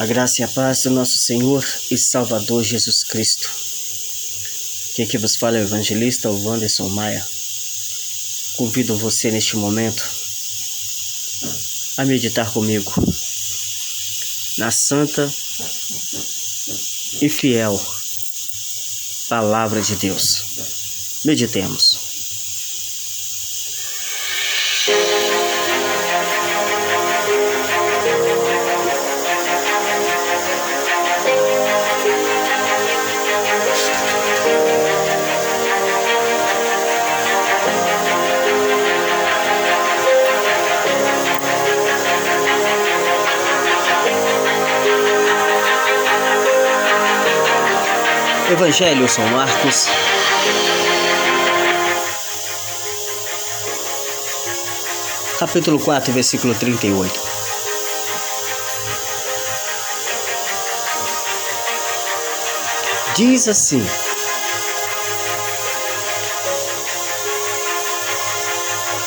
A graça e a paz do nosso Senhor e Salvador Jesus Cristo. Quem aqui vos fala é o evangelista Wanderson Maia. Convido você neste momento a meditar comigo na santa e fiel palavra de Deus. Meditemos. Evangelho São Marcos. Capítulo 4, versículo 38. Diz assim: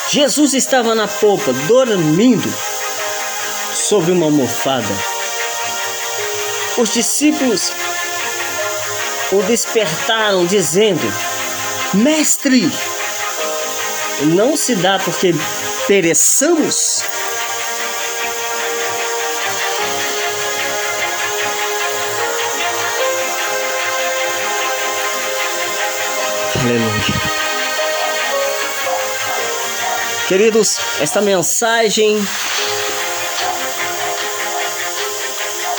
Jesus estava na polpa, dormindo sobre uma almofada. Os discípulos o despertaram, dizendo: Mestre, não se dá porque pereçamos? Aleluia. Queridos, esta mensagem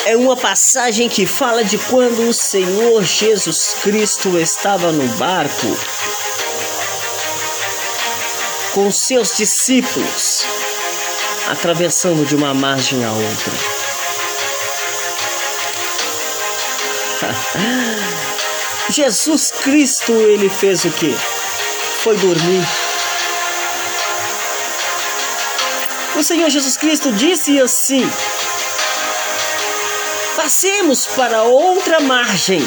é uma passagem que fala de quando o Senhor Jesus Cristo estava no barco com seus discípulos, atravessando de uma margem a outra. Jesus Cristo, ele fez o que? Foi dormir. O Senhor Jesus Cristo disse assim: Passemos para outra margem.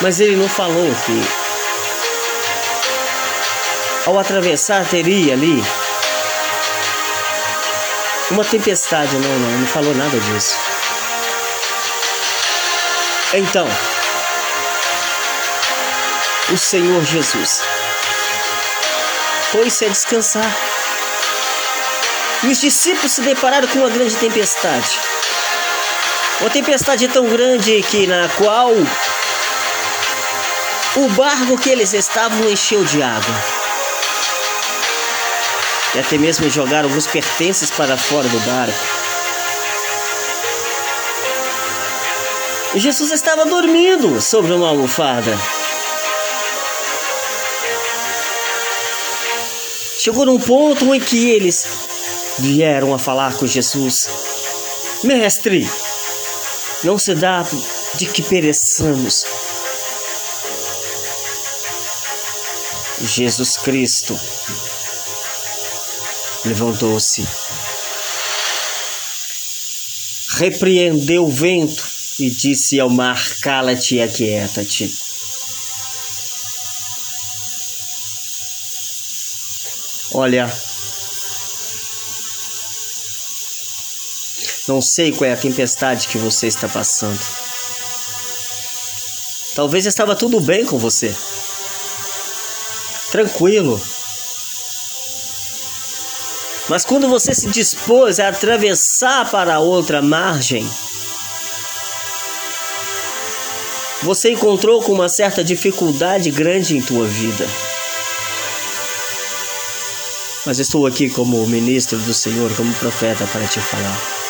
Mas ele não falou que ao atravessar teria ali uma tempestade. Não, não, não falou nada disso. Então, o Senhor Jesus foi-se a descansar. E os discípulos se depararam com uma grande tempestade. Uma tempestade tão grande que na qual o barco que eles estavam encheu de água. E até mesmo jogaram alguns pertences para fora do barco. E Jesus estava dormindo sobre uma almofada. Chegou num ponto em que eles vieram a falar com Jesus: Mestre, não se dá de que pereçamos. Jesus Cristo levantou-se, repreendeu o vento e disse ao mar: Cala-te e aquieta-te. Olha, Não sei qual é a tempestade que você está passando. Talvez estava tudo bem com você. Tranquilo. Mas quando você se dispôs a atravessar para outra margem, você encontrou com uma certa dificuldade grande em tua vida. Mas estou aqui como ministro do Senhor, como profeta para te falar.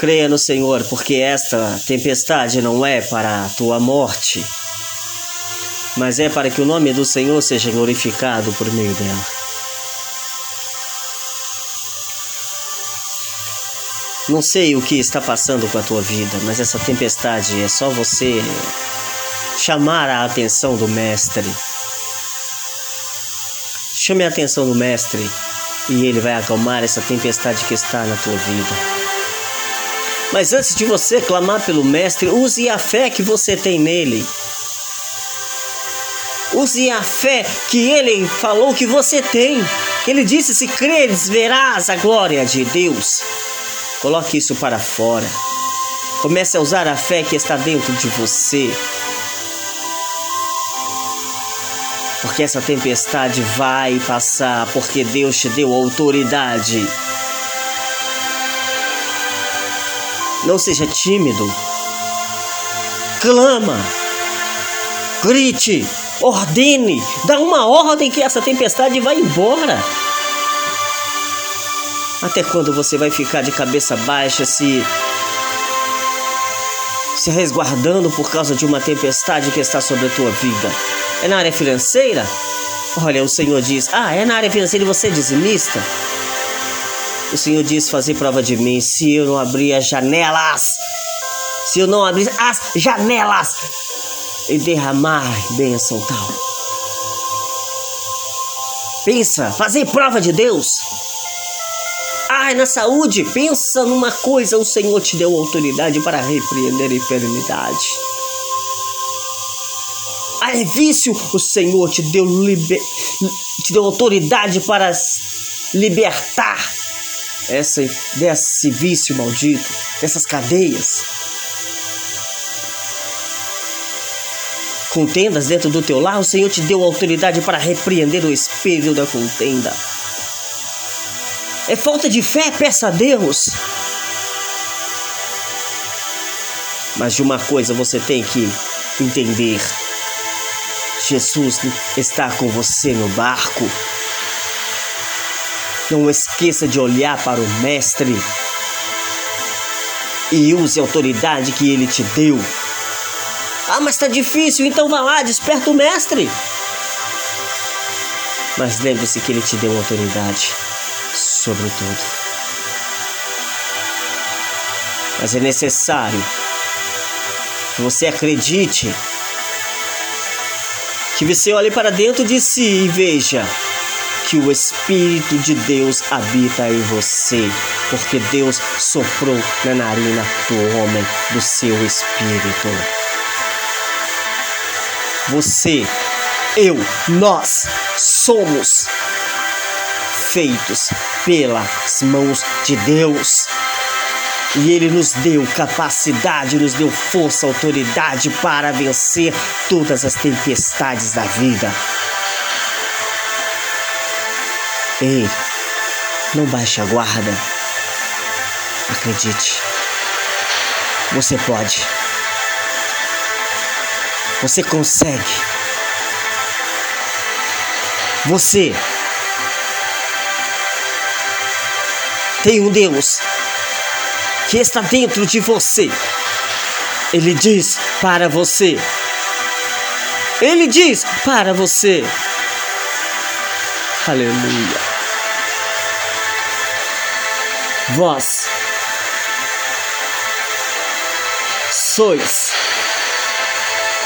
Creia no Senhor, porque esta tempestade não é para a tua morte, mas é para que o nome do Senhor seja glorificado por meio dela. Não sei o que está passando com a tua vida, mas essa tempestade é só você chamar a atenção do Mestre. Chame a atenção do Mestre e ele vai acalmar essa tempestade que está na tua vida. Mas antes de você clamar pelo Mestre, use a fé que você tem nele. Use a fé que ele falou que você tem. Ele disse: Se creres, verás a glória de Deus. Coloque isso para fora. Comece a usar a fé que está dentro de você. Porque essa tempestade vai passar, porque Deus te deu autoridade. Não seja tímido. Clama. Grite. Ordene. Dá uma ordem que essa tempestade vai embora. Até quando você vai ficar de cabeça baixa se se resguardando por causa de uma tempestade que está sobre a tua vida? É na área financeira? Olha, o Senhor diz: Ah, é na área financeira e você é dizimista? O Senhor diz: Fazer prova de mim se eu não abrir as janelas. Se eu não abrir as janelas e derramar bênção tal. Pensa, fazer prova de Deus. Ai, na saúde, pensa numa coisa: o Senhor te deu autoridade para repreender a enfermidade. Ai, vício, o Senhor te deu, liber... te deu autoridade para libertar essa, desse vício maldito, dessas cadeias. Contendas dentro do teu lar, o Senhor te deu autoridade para repreender o espírito da contenda. É falta de fé, peça a Deus. Mas de uma coisa você tem que entender: Jesus está com você no barco. Não esqueça de olhar para o Mestre e use a autoridade que ele te deu. Ah, mas está difícil, então vá lá, desperta o Mestre. Mas lembre-se que ele te deu autoridade sobre tudo. Mas é necessário que você acredite, que você olhe para dentro de si e veja que o Espírito de Deus habita em você, porque Deus soprou na narina do homem do seu espírito. Você, eu, nós somos feitos pelas mãos de Deus. E Ele nos deu capacidade, nos deu força, autoridade para vencer todas as tempestades da vida. Ei, não baixe a guarda. Acredite. Você pode. Você consegue. Você tem um Deus que está dentro de você. Ele diz para você. Ele diz para você. Aleluia. Vós sois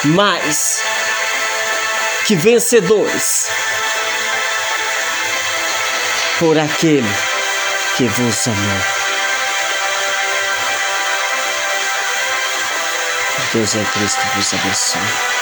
mais que vencedores por aquele que vos amou. Deus é Cristo vos abençoe.